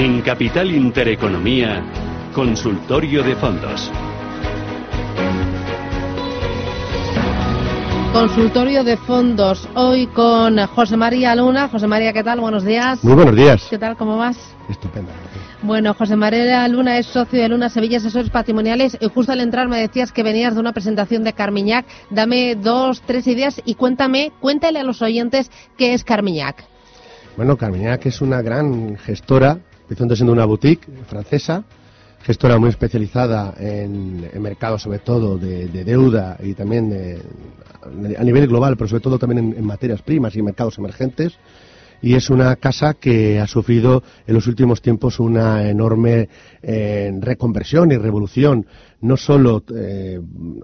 En Capital Intereconomía, Consultorio de Fondos. Consultorio de fondos, hoy con José María Luna. José María, ¿qué tal? Buenos días. Muy buenos días. ¿Qué tal? ¿Cómo vas? Estupendo. Bueno, José María Luna es socio de Luna Sevilla Asesores Patrimoniales y justo al entrar me decías que venías de una presentación de Carmiñac. Dame dos, tres ideas y cuéntame, cuéntale a los oyentes qué es Carmiñac. Bueno, Carmiñac es una gran gestora, empezando siendo una boutique francesa, gestora muy especializada en, mercados sobre todo de, deuda y también a nivel global, pero sobre todo también en, materias primas y mercados emergentes. Y es una casa que ha sufrido en los últimos tiempos una enorme eh, reconversión y revolución, no solo eh,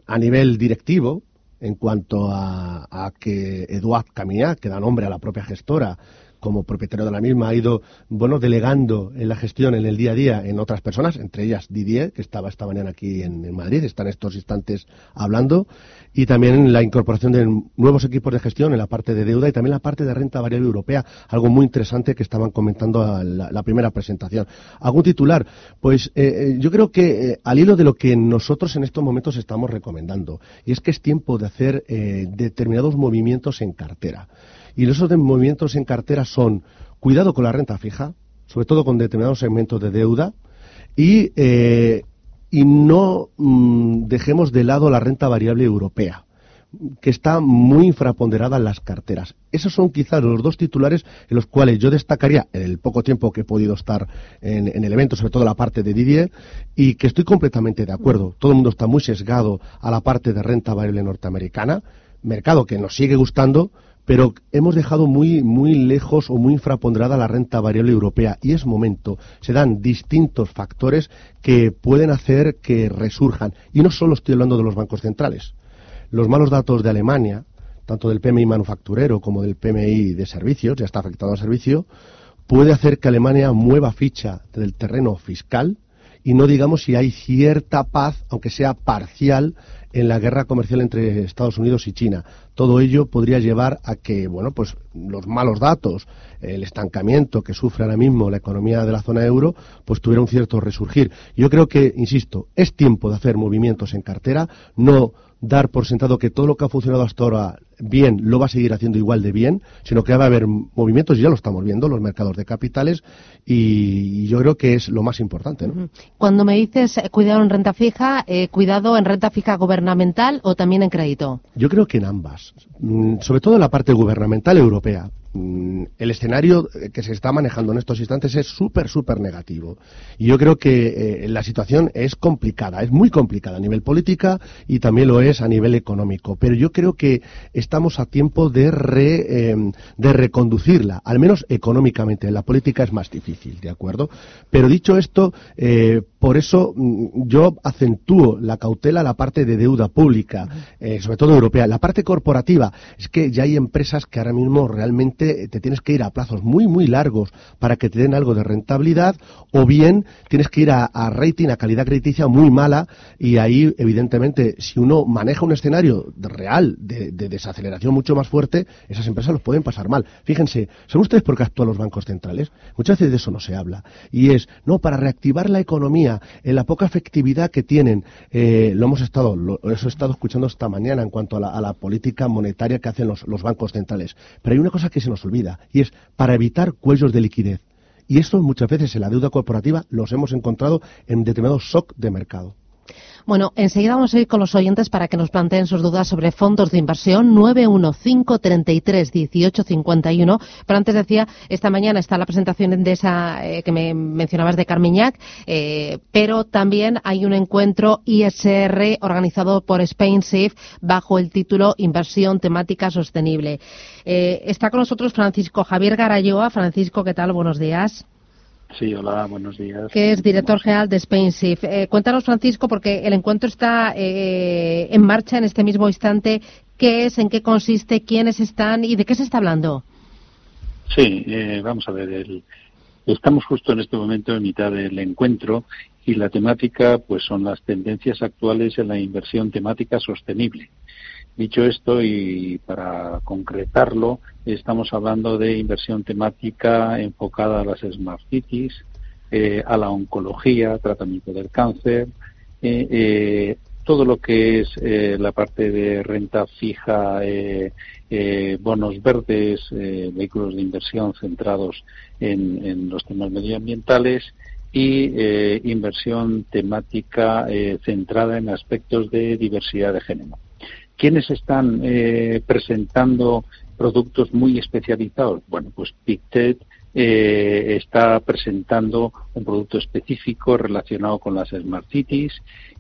a nivel directivo, en cuanto a, a que Eduard Camillac, que da nombre a la propia gestora, como propietario de la misma, ha ido, bueno, delegando en la gestión en el día a día en otras personas, entre ellas Didier, que estaba esta mañana aquí en, Madrid, está en estos instantes hablando, y también la incorporación de nuevos equipos de gestión en la parte de deuda y también la parte de renta variable europea, algo muy interesante que estaban comentando a la, primera presentación. ¿Algún titular? Pues eh, eh, yo creo que eh, al hilo de lo que nosotros en estos momentos estamos recomendando, y es que es tiempo de hacer determinados movimientos en cartera. Y esos movimientos en cartera son cuidado con la renta fija, sobre todo con determinados segmentos de deuda, y, eh, no mm, dejemos de lado la renta variable europea que está muy infraponderada en las carteras. Esos son quizás los dos titulares en los cuales yo destacaría, en el poco tiempo que he podido estar en, en, el evento, sobre todo la parte de Didier, y que estoy completamente de acuerdo. Todo el mundo está muy sesgado a la parte de renta variable norteamericana, mercado que nos sigue gustando, pero hemos dejado muy, muy lejos o muy infraponderada la renta variable europea y es momento. Se dan distintos factores que pueden hacer que resurjan. Y no solo estoy hablando de los bancos centrales. Los malos datos de Alemania, tanto del PMI manufacturero como del PMI de servicios, ya está afectado al servicio, puede hacer que Alemania mueva ficha del terreno fiscal y no digamos si hay cierta paz, aunque sea parcial, en la guerra comercial entre Estados Unidos y China. Todo ello podría llevar a que, bueno, pues los malos datos, el estancamiento que sufre ahora mismo la economía de la zona euro, pues tuviera un cierto resurgir. Yo creo que, insisto, es tiempo de hacer movimientos en cartera, no dar por sentado que todo lo que ha funcionado hasta ahora bien lo va a seguir haciendo igual de bien, sino que va a haber movimientos, y ya lo estamos viendo, los mercados de capitales, y yo creo que es lo más importante. Cuando me dices eh, cuidado en renta fija, eh, cuidado en renta fija gubernamental o también en crédito. Yo creo que en ambas, sobre todo en la parte gubernamental europea. Mm, el escenario eh, que se está manejando en estos instantes es súper, súper negativo. Y yo creo que eh, la situación es complicada, es muy complicada a nivel política y también lo es a nivel económico. Pero yo creo que estamos a tiempo de, em, de reconducirla, al menos económicamente. La política es más difícil, ¿de acuerdo? Pero dicho esto, eh, por eso mm, yo acentúo la cautela a la parte de deuda pública, sobre todo europea. La parte corporativa es que ya hay empresas que ahora mismo realmente te tienes que ir a plazos muy, muy largos para que te den algo de rentabilidad, o bien tienes que ir a, rating, a calidad crediticia muy mala, y ahí, evidentemente, si uno maneja un escenario real de, desaceleración mucho más fuerte, esas empresas los pueden pasar mal. Fíjense, ¿son ustedes por qué actúan los bancos centrales? Muchas veces de eso no se habla. Y es, no, para reactivar la economía, en la poca efectividad que tienen, eh, lo hemos estado, lo, he estado escuchando esta mañana en cuanto a la, política monetaria que hacen los, los bancos centrales. Pero hay una cosa que se nos olvida, y es para evitar cuellos de liquidez. Y esto muchas veces en la deuda corporativa los hemos encontrado en determinados shock de mercado. Bueno, enseguida vamos a ir con los oyentes para que nos planteen sus dudas sobre fondos de inversión 915331851. Pero antes decía, esta mañana está la presentación de esa eh, que me mencionabas de Carmiñac, eh, pero también hay un encuentro ISR organizado por Spain Safe bajo el título Inversión temática sostenible. Eh, está con nosotros Francisco Javier Garayoa. Francisco, ¿qué tal? Buenos días. Sí, hola, buenos días. Que es director general de SpainShift. Eh, cuéntanos, Francisco, porque el encuentro está eh, en marcha en este mismo instante. ¿Qué es, en qué consiste, quiénes están y de qué se está hablando? Sí, eh, vamos a ver. estamos justo en este momento en mitad del encuentro y la temática pues son las tendencias actuales en la inversión temática sostenible. Dicho esto, y para concretarlo, estamos hablando de inversión temática enfocada a las Smart Cities, a la oncología, tratamiento del cáncer, todo lo que es la parte de renta fija, bonos verdes, vehículos de inversión centrados en los temas medioambientales y eh, inversión temática eh, centrada en aspectos de diversidad de género. ¿Quiénes están eh, presentando productos muy especializados? Bueno, pues PICTED está presentando un producto específico relacionado con las Smart Cities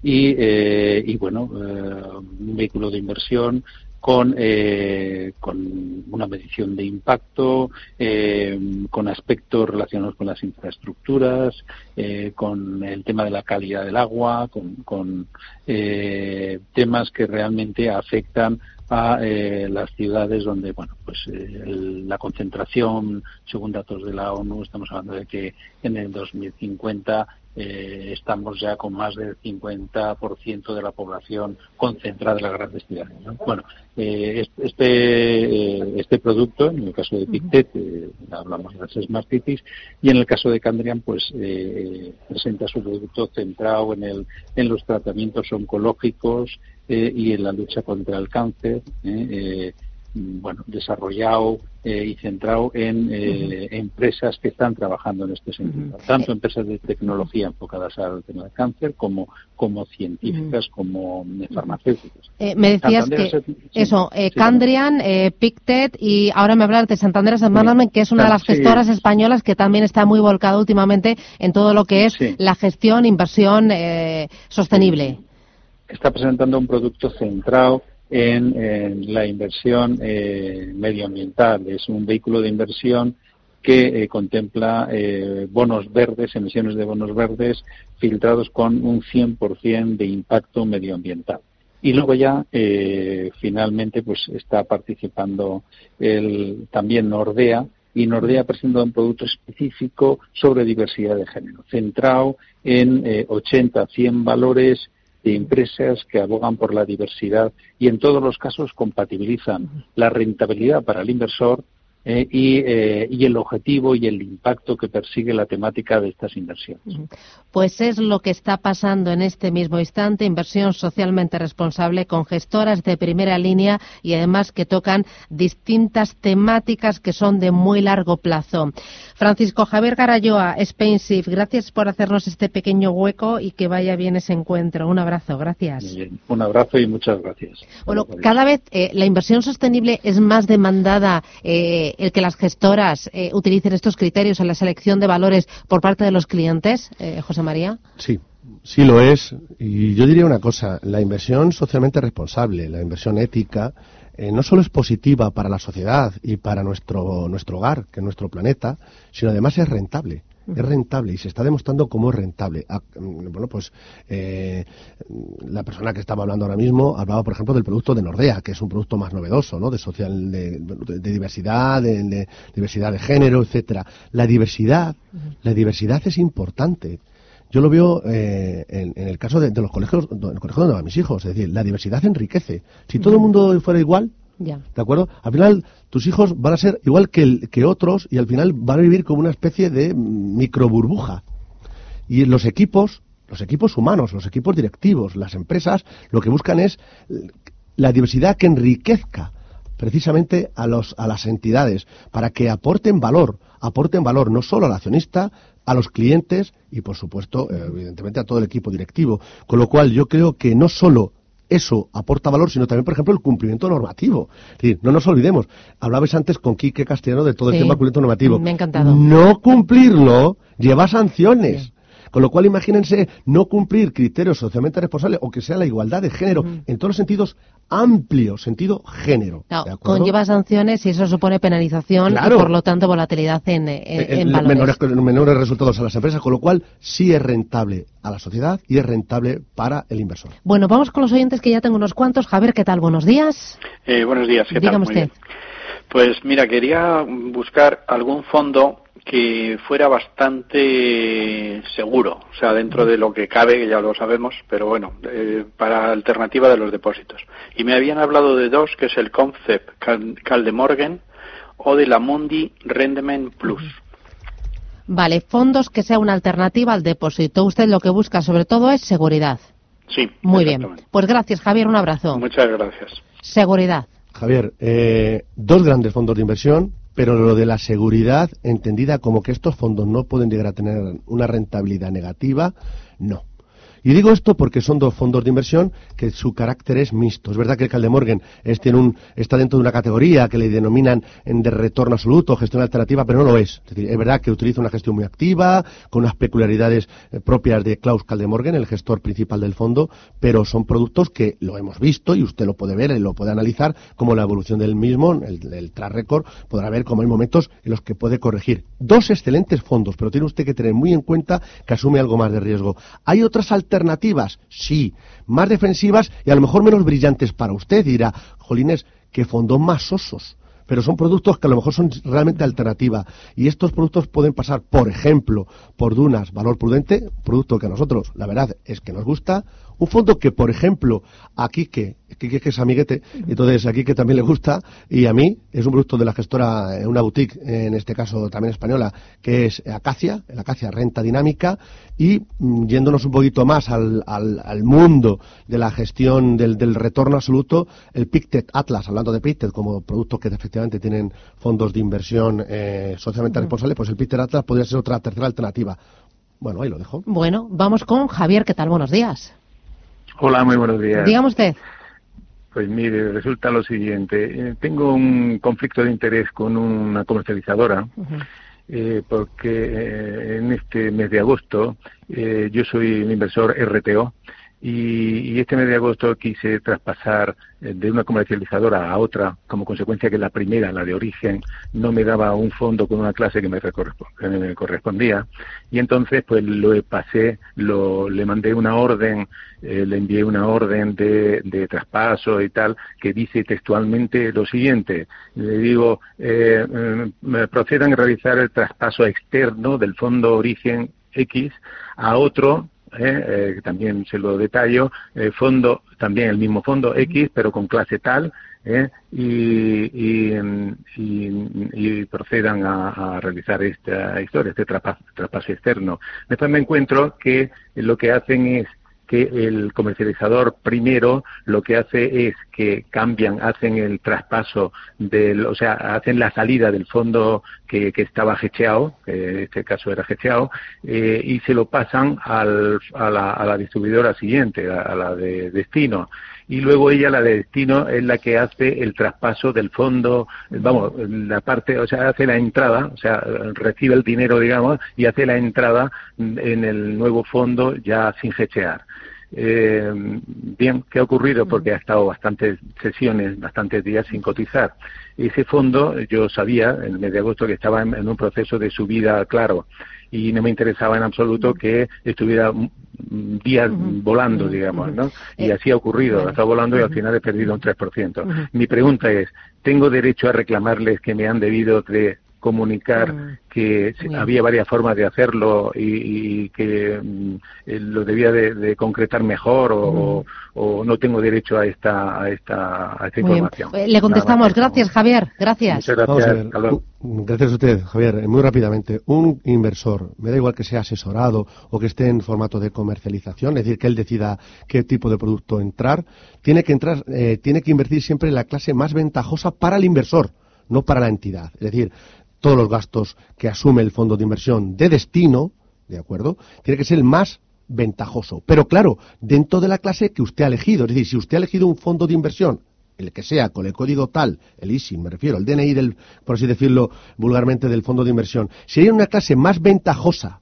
y, y bueno, un vehículo de inversión con, eh, con una medición de impacto, eh, con aspectos relacionados con las infraestructuras, eh, con el tema de la calidad del agua, con, con temas que realmente afectan a las ciudades donde, bueno, pues la concentración, según datos de la ONU, estamos hablando de que en el 2050 eh, estamos ya con más del 50% de la población concentrada en las grandes ciudades. Bueno, eh, este, eh, este producto, en el caso de Pictet, hablamos de las Smart Cities, y en el caso de Candrian, pues presenta su producto centrado en, el, en los tratamientos oncológicos y en la lucha contra el cáncer bueno, desarrollado eh, y centrado en eh, empresas que están trabajando en este sentido, tanto empresas de tecnología enfocadas al tema del cáncer como, como científicas, como eh, farmacéuticas. me decías que eso, Candrian, Pictet y ahora me hablas de Santander Asset Management, que es una de las gestoras españolas que también está muy volcada últimamente en todo lo que es la gestión, inversión sostenible. Está presentando un producto centrado en, la inversión eh, medioambiental. Es un vehículo de inversión que eh, contempla eh, bonos verdes, emisiones de bonos verdes filtrados con un 100% de impacto medioambiental. Y luego ya, finalmente, pues está participando el, también Nordea, y Nordea presenta un producto específico sobre diversidad de género, centrado en 80, 100 valores de empresas que abogan por la diversidad y en todos los casos compatibilizan la rentabilidad para el inversor eh, eh, y, el objetivo y el impacto que persigue la temática de estas inversiones. Pues es lo que está pasando en este mismo instante, inversión socialmente responsable con gestoras de primera línea y además que tocan distintas temáticas que son de muy largo plazo. Francisco Javier Garayoa, SpainShift, gracias por hacernos este pequeño hueco y que vaya bien ese encuentro. Un abrazo, gracias. Un abrazo y muchas gracias. Bueno, cada vez eh, la inversión sostenible es más demandada el que las gestoras eh, utilicen estos criterios en la selección de valores por parte de los clientes, eh, José María? Sí, sí lo es. Y yo diría una cosa, la inversión socialmente responsable, la inversión ética, eh, no solo es positiva para la sociedad y para nuestro, nuestro hogar, que es nuestro planeta, sino además es rentable es rentable y se está demostrando cómo es rentable. Ah, mm, bueno, pues eh, la persona que estaba hablando ahora mismo hablaba, por ejemplo, del producto de Nordea, que es un producto más novedoso, ¿no? De social, de, diversidad, de, diversidad de género, etcétera. La diversidad, la diversidad es importante. Yo lo veo eh, en, el caso de, los colegios, en el colegio donde van mis hijos, es decir, la diversidad enriquece. Si todo el mundo fuera igual, ¿De acuerdo? Al final, tus hijos van a ser igual que, que otros y al final van a vivir como una especie de micro burbuja. Y los equipos, los equipos humanos, los equipos directivos, las empresas, lo que buscan es la diversidad que enriquezca precisamente a, los, a las entidades para que aporten valor, aporten valor no solo al accionista, a los clientes y, por supuesto, evidentemente a todo el equipo directivo. Con lo cual, yo creo que no solo eso aporta valor, sino también, por ejemplo, el cumplimiento normativo. no nos olvidemos, hablabais antes con Quique Castellano de todo el tema cumplimiento normativo. Me ha encantado. No cumplirlo lleva sanciones. Con lo cual, imagínense no cumplir criterios socialmente responsables o que sea la igualdad de género en todos los sentidos amplio, sentido género. conlleva sanciones y eso supone penalización y, por lo tanto, volatilidad en, en, valores. Menores, resultados a las empresas, con lo cual sí es rentable a la sociedad y es rentable para el inversor. Bueno, vamos con los oyentes que ya tengo unos cuantos. Javier, ¿qué tal? Buenos días. Eh, buenos días, ¿qué Dígame usted. Pues mira, quería buscar algún fondo que fuera bastante seguro, o sea, dentro de lo que cabe, que ya lo sabemos, pero bueno, eh, para alternativa de los depósitos. Y me habían hablado de dos, que es el Concept Caldemorgan o de la Mundi Rendement Plus. Vale, fondos que sea una alternativa al depósito. Usted lo que busca sobre todo es seguridad. Sí. Muy bien. Pues gracias, Javier. Un abrazo. Muchas gracias. Seguridad. Javier, eh, dos grandes fondos de inversión, pero lo de la seguridad, entendida como que estos fondos no pueden llegar a tener una rentabilidad negativa, no. Y digo esto porque son dos fondos de inversión que su carácter es mixto. Es verdad que el Caldemorgan está dentro de una categoría que le denominan en de retorno absoluto, gestión alternativa, pero no lo es. Es, decir, es verdad que utiliza una gestión muy activa, con unas peculiaridades eh, propias de Klaus Caldemorgan, el gestor principal del fondo, pero son productos que lo hemos visto y usted lo puede ver y lo puede analizar como la evolución del mismo, el, el track record, podrá ver cómo hay momentos en los que puede corregir. Dos excelentes fondos, pero tiene usted que tener muy en cuenta que asume algo más de riesgo. Hay otras alternativas alternativas? Sí. Más defensivas y a lo mejor menos brillantes para usted. Dirá, Jolines, qué fondos más osos. Pero son productos que a lo mejor son realmente alternativa. Y estos productos pueden pasar, por ejemplo, por Dunas, valor prudente, producto que a nosotros, la verdad, es que nos gusta. Un fondo que, por ejemplo, aquí que que es amiguete, entonces aquí que también le gusta, y a mí es un producto de la gestora, eh, una boutique, en este caso también española, que es Acacia, el Acacia Renta Dinámica, y mm, yéndonos un poquito más al, al, mundo de la gestión del, del, retorno absoluto, el Pictet Atlas, hablando de Pictet como productos que efectivamente tienen fondos de inversión eh, socialmente responsables, pues el Pictet Atlas podría ser otra tercera alternativa. Bueno, ahí lo dejo. Bueno, vamos con Javier, ¿qué tal? Buenos días. Hola, muy buenos días. Dígame usted. Pues mire, resulta lo siguiente. Eh, tengo un conflicto de interés con una comercializadora. Eh, porque eh, en este mes de agosto yo soy un inversor RTO y, este mes de agosto quise traspasar eh, de una comercializadora a otra como consecuencia que la primera, la de origen, no me daba un fondo con una clase que me, correspondía. Y entonces pues lo pasé, lo, le mandé una orden, eh, le envié una orden de, de, traspaso y tal que dice textualmente lo siguiente, le digo, eh, me procedan a realizar el traspaso externo del fondo origen X a otro ¿eh? eh, también se lo detallo, eh, fondo, también el mismo fondo X, pero con clase tal, ¿eh? y, y, procedan a, realizar esta historia, este traspaso externo. Después me encuentro que lo que hacen es que el comercializador primero lo que hace es que cambian, hacen el traspaso del, o sea, hacen la salida del fondo que, que estaba hecheado, que en este caso era hecheado, eh, y se lo pasan al, a, la, a la distribuidora siguiente, a, la de destino y luego ella, la de destino, es la que hace el traspaso del fondo, vamos, la parte, o sea, hace la entrada, o sea, recibe el dinero, digamos, y hace la entrada en el nuevo fondo ya sin hechear. Eh, bien, ¿qué ha ocurrido? Porque ha estado bastantes sesiones, bastantes días sin cotizar. Ese fondo, yo sabía en el mes de agosto que estaba en, un proceso de subida claro y no me interesaba en absoluto que estuviera días volando, digamos, ¿no? Y eh, así ha ocurrido, ha estado volando y al final he perdido un 3%. Mi pregunta es, ¿tengo derecho a reclamarles que me han debido de comunicar mm. que había varias formas de hacerlo y, que mm, eh, lo debía de, concretar mejor o, no tengo derecho a esta a esta, a esta información. Eh, le contestamos. Gracias, Javier. Gracias. gracias. Gracias a usted, Javier. Muy rápidamente, un inversor, me da igual que sea asesorado o que esté en formato de comercialización, es decir, que él decida qué tipo de producto entrar, tiene que entrar, eh, tiene que invertir siempre en la clase más ventajosa para el inversor, no para la entidad. Es decir, todos los gastos que asume el fondo de inversión de destino, ¿de acuerdo? Tiene que ser el más ventajoso. Pero claro, dentro de la clase que usted ha elegido. Es decir, si usted ha elegido un fondo de inversión, el que sea, con el código tal, el ISIN, me refiero, el DNI del, por así decirlo vulgarmente, del fondo de inversión, si hay una clase más ventajosa,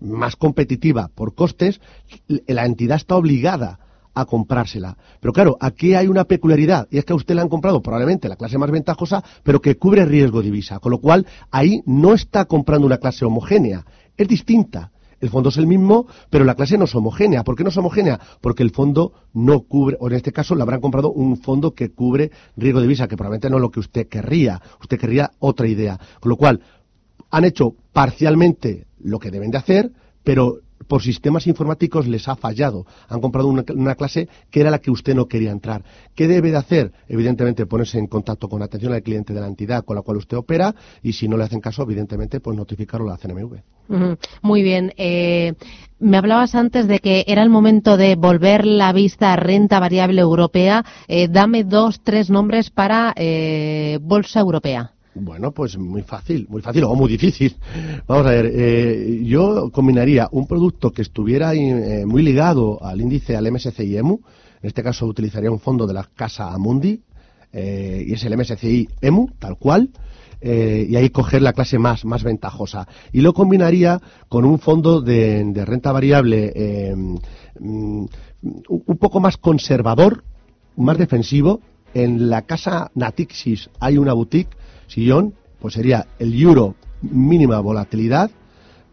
más competitiva por costes, la entidad está obligada a comprársela. Pero claro, aquí hay una peculiaridad, y es que a usted le han comprado probablemente la clase más ventajosa, pero que cubre riesgo divisa, con lo cual ahí no está comprando una clase homogénea, es distinta. El fondo es el mismo, pero la clase no es homogénea. ¿Por qué no es homogénea? Porque el fondo no cubre, o en este caso le habrán comprado un fondo que cubre riesgo divisa, que probablemente no es lo que usted querría. Usted querría otra idea. Con lo cual, han hecho parcialmente lo que deben de hacer, pero por sistemas informáticos les ha fallado. Han comprado una, clase que era la que usted no quería entrar. ¿Qué debe de hacer? Evidentemente ponerse en contacto con atención al cliente de la entidad con la cual usted opera y si no le hacen caso, evidentemente, pues notificarlo a la CNMV. Muy bien. Eh, me hablabas antes de que era el momento de volver la vista a renta variable europea. Eh, dame dos, tres nombres para eh, Bolsa Europea. Bueno, pues muy fácil, muy fácil o muy difícil. Vamos a ver, eh, yo combinaría un producto que estuviera eh, muy ligado al índice, al MSCI EMU, en este caso utilizaría un fondo de la casa Amundi, eh, y es el MSCI EMU, tal cual, y ahí coger la clase más, más ventajosa. Y lo combinaría con un fondo de, renta variable mm, un poco más conservador, más defensivo. En la casa Natixis hay una boutique sillón, pues sería el euro mínima volatilidad,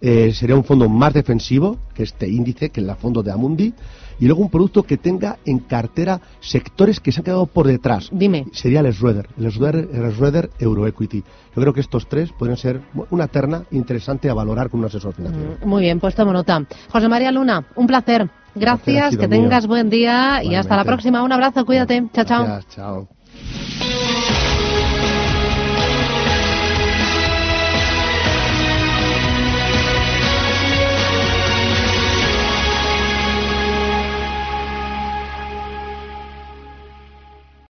eh, sería un fondo más defensivo que este índice, que el fondo de Amundi, y luego un producto que tenga en cartera sectores que se han quedado por detrás. Dime. Sería el Schroeder, el Schroeder, Euro Equity. Yo creo que estos tres pueden ser una terna interesante a valorar con un asesor financiero. Mm, muy bien, pues tomo nota. José María Luna, un placer. Gracias, que tengas buen día y hasta la próxima. Un abrazo, cuídate. Chao, chao. chao.